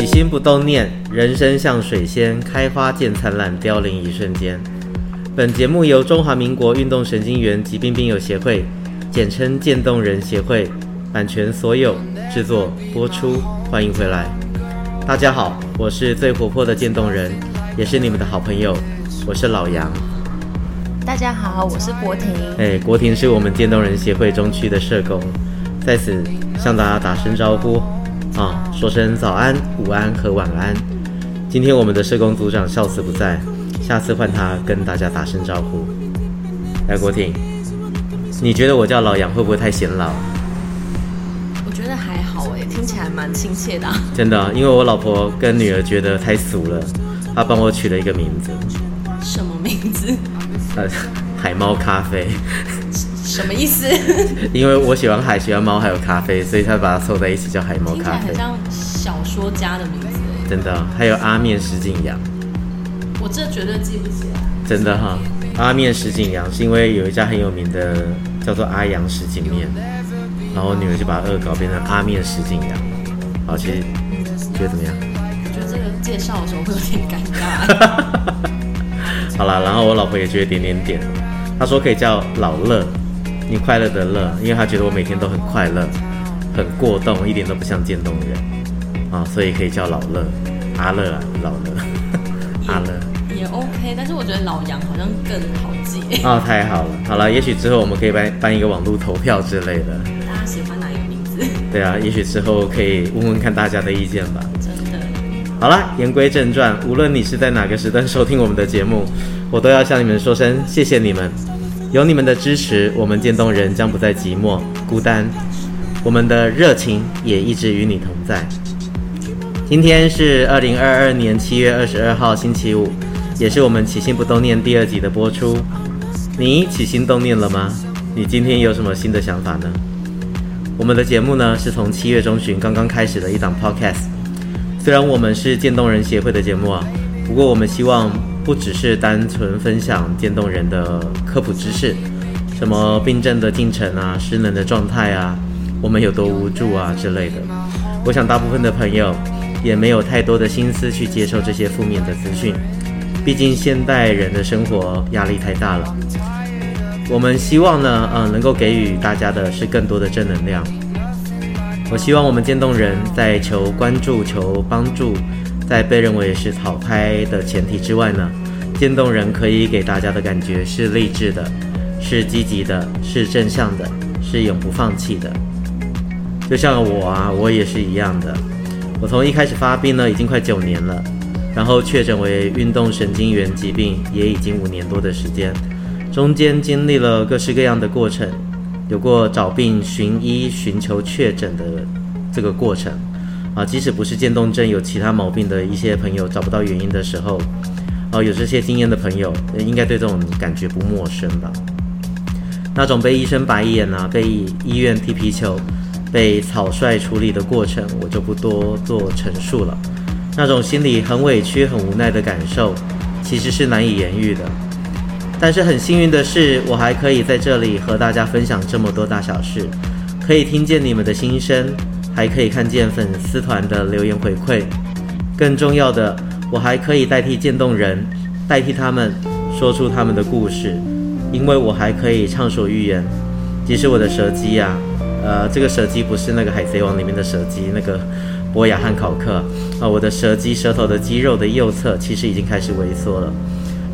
起心不动念，人生像水仙，开花见灿烂，凋零一瞬间。本节目由中华民国运动神经元疾病病友协会，简称渐冻人协会，版权所有，制作播出。欢迎回来，大家好，我是最活泼的渐冻人，也是你们的好朋友，我是老杨。大家好，我是国婷。哎，国婷是我们渐冻人协会中区的社工，在此向大家打声招呼。啊，说声早安、午安和晚安。今天我们的社工组长笑慈不在，下次换他跟大家打声招呼。来，国挺，你觉得我叫老杨会不会太显老？我觉得还好诶，听起来蛮亲切的啊。真的，因为我老婆跟女儿觉得太俗了，她帮我取了一个名字。什么名字？呃，海猫咖啡。什么意思？因为我喜欢海，喜欢猫，还有咖啡，所以他把它凑在一起叫海猫咖啡。很像小说家的名字。真的，还有阿面石井洋。我这绝对记不起来。真的哈，阿面石井洋是因为有一家很有名的叫做阿阳石井面，然后我女儿就把恶搞变成阿面石井洋。好，其实觉得怎么样？我觉得这个介绍的时候会有点尴尬。好啦，然后我老婆也觉得点点点，她说可以叫老乐。你快乐的乐，因为他觉得我每天都很快乐，很过动，一点都不像渐冻人啊，所以可以叫老乐，阿乐啊，老乐，阿乐也 OK，但是我觉得老杨好像更好记哦，太好了，好了，也许之后我们可以办办一个网络投票之类的，大家喜欢哪一个名字？对啊，也许之后可以问问看大家的意见吧。真的，好了，言归正传，无论你是在哪个时段收听我们的节目，我都要向你们说声谢谢你们。有你们的支持，我们渐冻人将不再寂寞孤单，我们的热情也一直与你同在。今天是二零二二年七月二十二号星期五，也是我们起心不冻念第二集的播出。你起心动念了吗？你今天有什么新的想法呢？我们的节目呢，是从七月中旬刚刚开始的一档 podcast。虽然我们是渐冻人协会的节目啊，不过我们希望。不只是单纯分享渐冻人的科普知识，什么病症的进程啊、失能的状态啊、我们有多无助啊之类的。我想大部分的朋友也没有太多的心思去接受这些负面的资讯，毕竟现代人的生活压力太大了。我们希望呢，嗯，能够给予大家的是更多的正能量。我希望我们渐冻人在求关注、求帮助。在被认为是草胎的前提之外呢，渐冻人可以给大家的感觉是励志的，是积极的，是正向的，是永不放弃的。就像我啊，我也是一样的。我从一开始发病呢，已经快九年了，然后确诊为运动神经元疾病，也已经五年多的时间，中间经历了各式各样的过程，有过找病、寻医、寻求确诊的这个过程。啊，即使不是渐冻症，有其他毛病的一些朋友找不到原因的时候，哦，有这些经验的朋友，应该对这种感觉不陌生吧？那种被医生白眼啊，被医院踢皮球，被草率处理的过程，我就不多做陈述了。那种心里很委屈、很无奈的感受，其实是难以言喻的。但是很幸运的是，我还可以在这里和大家分享这么多大小事，可以听见你们的心声。还可以看见粉丝团的留言回馈，更重要的，我还可以代替渐冻人，代替他们说出他们的故事，因为我还可以畅所欲言。即使我的舌肌呀，呃，这个舌肌不是那个海贼王里面的舌肌，那个波雅汉考克啊，我的舌肌舌头的肌肉的右侧其实已经开始萎缩了，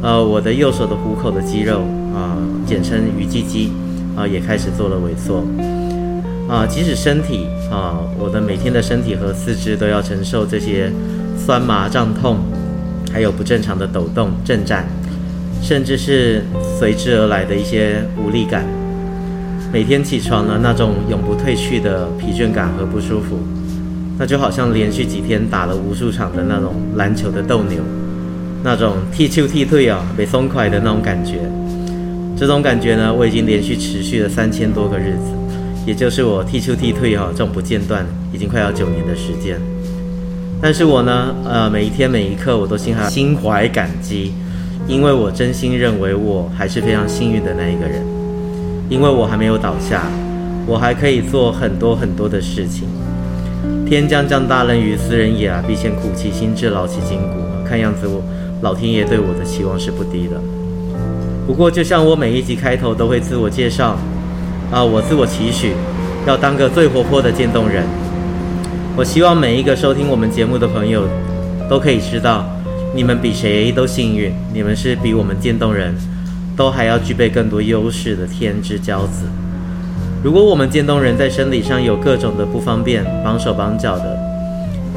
呃，我的右手的虎口的肌肉啊，简称鱼际肌啊，也开始做了萎缩。啊，即使身体啊，我的每天的身体和四肢都要承受这些酸麻胀痛，还有不正常的抖动、震颤，甚至是随之而来的一些无力感。每天起床呢，那种永不褪去的疲倦感和不舒服，那就好像连续几天打了无数场的那种篮球的斗牛，那种踢球踢退啊，被松快的那种感觉。这种感觉呢，我已经连续持续了三千多个日子。也就是我踢球踢退哈，这种不间断，已经快要九年的时间。但是我呢，呃，每一天每一刻我都心还心怀感激，因为我真心认为我还是非常幸运的那一个人，因为我还没有倒下，我还可以做很多很多的事情。天将降大任于斯人也啊！必先苦其心志，劳其筋骨。看样子我老天爷对我的期望是不低的。不过，就像我每一集开头都会自我介绍啊，我自我期许要当个最活泼的渐冻人。我希望每一个收听我们节目的朋友都可以知道，你们比谁都幸运，你们是比我们渐冻人都还要具备更多优势的天之骄子。如果我们渐冻人在生理上有各种的不方便，绑手绑脚的，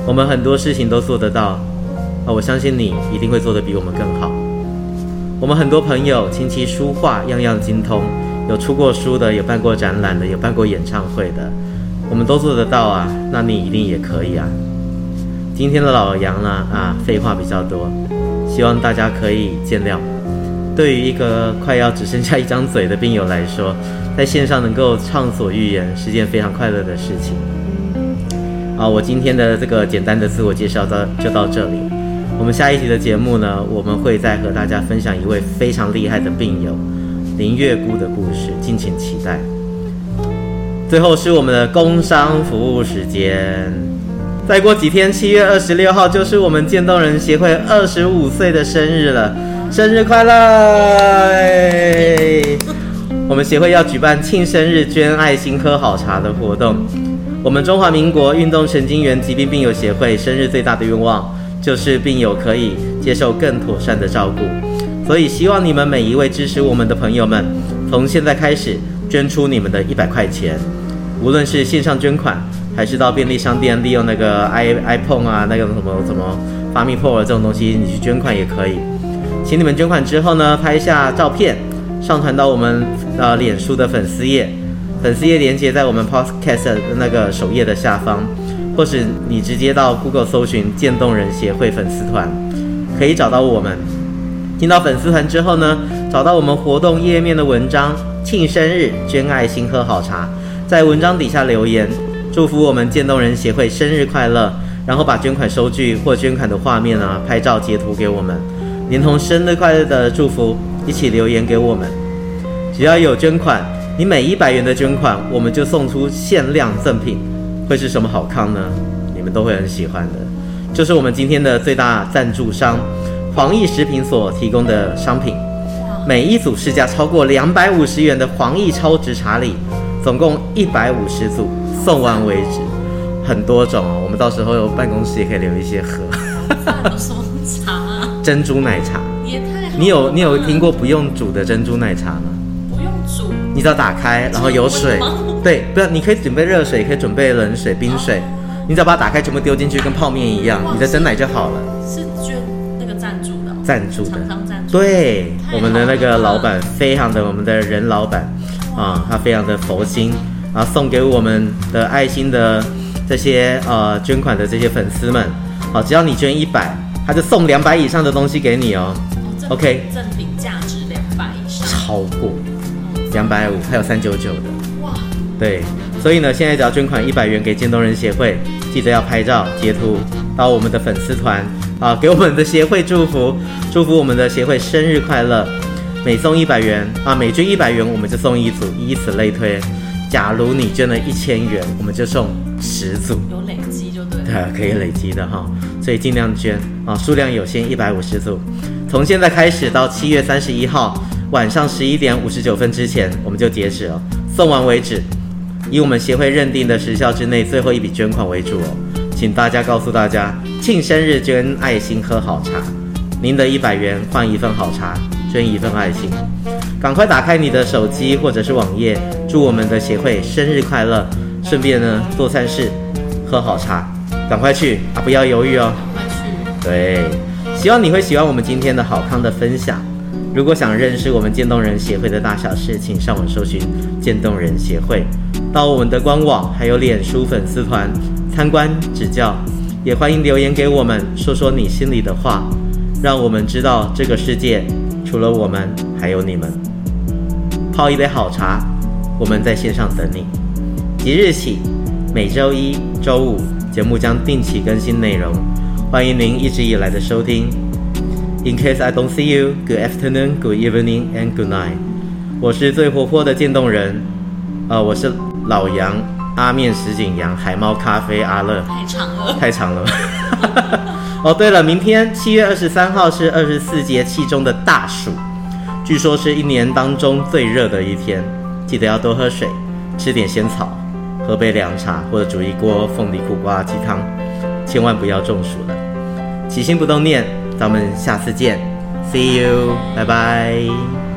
我们很多事情都做得到。啊，我相信你一定会做得比我们更好。我们很多朋友琴棋书画样样精通，有出过书的，有办过展览的，有办过演唱会的，我们都做得到啊。那你一定也可以啊。今天的老杨呢，啊，废话比较多，希望大家可以见谅。对于一个快要只剩下一张嘴的病友来说，在线上能够畅所欲言是件非常快乐的事情。啊，我今天的这个简单的自我介绍到就到这里。我们下一集的节目呢，我们会再和大家分享一位非常厉害的病友林月姑的故事，敬请期待。最后是我们的工商服务时间，再过几天，七月二十六号就是我们渐冻人协会二十五岁的生日了，生日快乐！我们协会要举办庆生日捐爱心喝好茶的活动。我们中华民国运动神经元疾病病友协会生日最大的愿望。就是病友可以接受更妥善的照顾，所以希望你们每一位支持我们的朋友们，从现在开始捐出你们的一百块钱，无论是线上捐款，还是到便利商店利用那个 i iPhone 啊，那个什么什么 FamiPort 这种东西，你去捐款也可以。请你们捐款之后呢，拍下照片，上传到我们呃脸书的粉丝页，粉丝页连接在我们 Podcast 那个首页的下方。或是你直接到 Google 搜寻“渐冻人协会粉丝团”，可以找到我们。进到粉丝团之后呢，找到我们活动页面的文章“庆生日捐爱心喝好茶”，在文章底下留言，祝福我们渐冻人协会生日快乐，然后把捐款收据或捐款的画面啊拍照截图给我们，连同生日快乐的祝福一起留言给我们。只要有捐款，你每一百元的捐款，我们就送出限量赠品。会是什么好康呢？你们都会很喜欢的，就是我们今天的最大赞助商黄奕食品所提供的商品，每一组市价超过两百五十元的黄奕超值茶礼，总共一百五十组，送完为止。很多种哦，我们到时候有办公室也可以留一些喝。什么茶啊？珍珠奶茶。也太好。你有你有听过不用煮的珍珠奶茶吗？不用煮。你只要打开，然后有水。对，不要，你可以准备热水，可以准备冷水、冰水，你只要把它打开，全部丢进去，跟泡面一样，你的珍奶就好了。是捐那个赞助的，赞助的，赞助。对，我们的那个老板非常的，我们的任老板啊，他非常的佛心啊，送给我们的爱心的这些呃捐款的这些粉丝们，好，只要你捐一百，他就送两百以上的东西给你哦。OK，赠品价值两百以上，超过两百五，还有三九九的。哇对，所以呢，现在只要捐款一百元给渐冻人协会，记得要拍照截图到我们的粉丝团啊，给我们的协会祝福，祝福我们的协会生日快乐。每送一百元啊，每捐一百元我们就送一组，以此类推。假如你捐了一千元，我们就送十组。有累积就对。对，可以累积的哈，所以尽量捐啊，数量有限，一百五十组。从现在开始到七月三十一号晚上十一点五十九分之前，我们就截止了，送完为止。以我们协会认定的时效之内，最后一笔捐款为主哦，请大家告诉大家，庆生日捐爱心喝好茶，您的一百元换一份好茶，捐一份爱心，赶快打开你的手机或者是网页，祝我们的协会生日快乐，顺便呢做善事，喝好茶，赶快去啊，不要犹豫哦，赶快去，对，希望你会喜欢我们今天的好康的分享。如果想认识我们渐冻人协会的大小事，请上网搜寻渐冻人协会，到我们的官网还有脸书粉丝团参观指教，也欢迎留言给我们，说说你心里的话，让我们知道这个世界除了我们还有你们。泡一杯好茶，我们在线上等你。即日起，每周一、周五节目将定期更新内容，欢迎您一直以来的收听。In case I don't see you, good afternoon, good evening, and good night。我是最活泼的渐冻人，呃，我是老杨。阿面石井洋海猫咖啡阿乐，太长了，太长了。哦，对了，明天七月二十三号是二十四节气中的大暑，据说是一年当中最热的一天，记得要多喝水，吃点仙草，喝杯凉茶或者煮一锅凤梨苦瓜鸡汤，千万不要中暑了。起心不动念，咱们下次见，See you，拜拜。